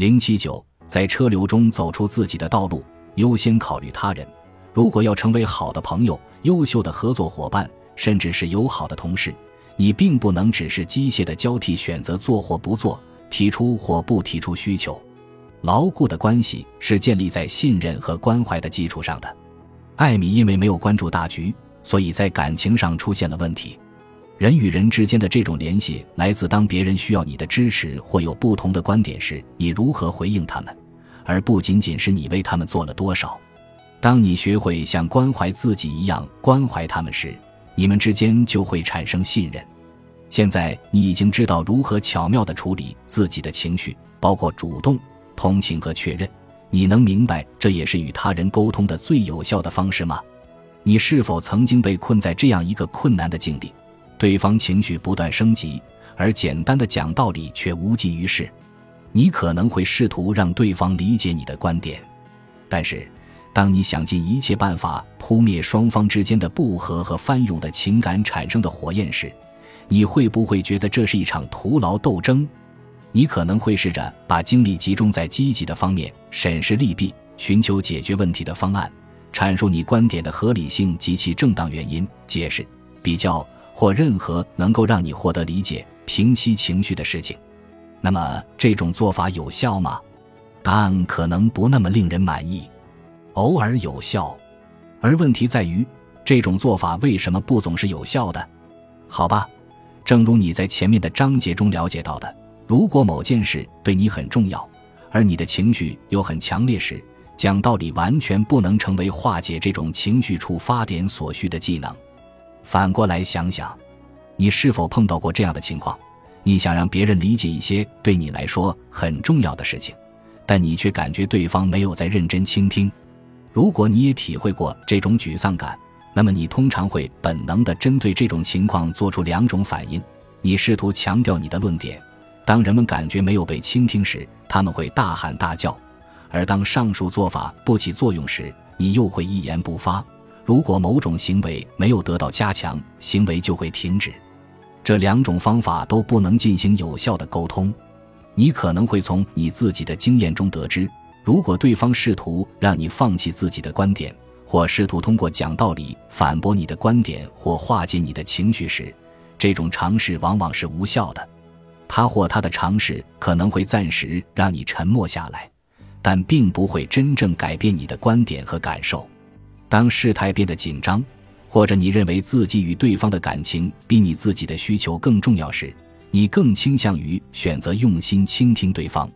零七九，在车流中走出自己的道路，优先考虑他人。如果要成为好的朋友、优秀的合作伙伴，甚至是友好的同事，你并不能只是机械的交替选择做或不做，提出或不提出需求。牢固的关系是建立在信任和关怀的基础上的。艾米因为没有关注大局，所以在感情上出现了问题。人与人之间的这种联系，来自当别人需要你的支持或有不同的观点时，你如何回应他们，而不仅仅是你为他们做了多少。当你学会像关怀自己一样关怀他们时，你们之间就会产生信任。现在你已经知道如何巧妙地处理自己的情绪，包括主动。同情和确认，你能明白这也是与他人沟通的最有效的方式吗？你是否曾经被困在这样一个困难的境地？对方情绪不断升级，而简单的讲道理却无济于事。你可能会试图让对方理解你的观点，但是当你想尽一切办法扑灭双方之间的不和和翻涌的情感产生的火焰时，你会不会觉得这是一场徒劳斗争？你可能会试着把精力集中在积极的方面，审视利弊，寻求解决问题的方案，阐述你观点的合理性及其正当原因，解释、比较或任何能够让你获得理解、平息情绪的事情。那么，这种做法有效吗？答案可能不那么令人满意。偶尔有效，而问题在于，这种做法为什么不总是有效的？好吧，正如你在前面的章节中了解到的。如果某件事对你很重要，而你的情绪又很强烈时，讲道理完全不能成为化解这种情绪触发点所需的技能。反过来想想，你是否碰到过这样的情况？你想让别人理解一些对你来说很重要的事情，但你却感觉对方没有在认真倾听。如果你也体会过这种沮丧感，那么你通常会本能地针对这种情况做出两种反应：你试图强调你的论点。当人们感觉没有被倾听时，他们会大喊大叫；而当上述做法不起作用时，你又会一言不发。如果某种行为没有得到加强，行为就会停止。这两种方法都不能进行有效的沟通。你可能会从你自己的经验中得知，如果对方试图让你放弃自己的观点，或试图通过讲道理反驳你的观点或化解你的情绪时，这种尝试往往是无效的。他或他的尝试可能会暂时让你沉默下来，但并不会真正改变你的观点和感受。当事态变得紧张，或者你认为自己与对方的感情比你自己的需求更重要时，你更倾向于选择用心倾听对方。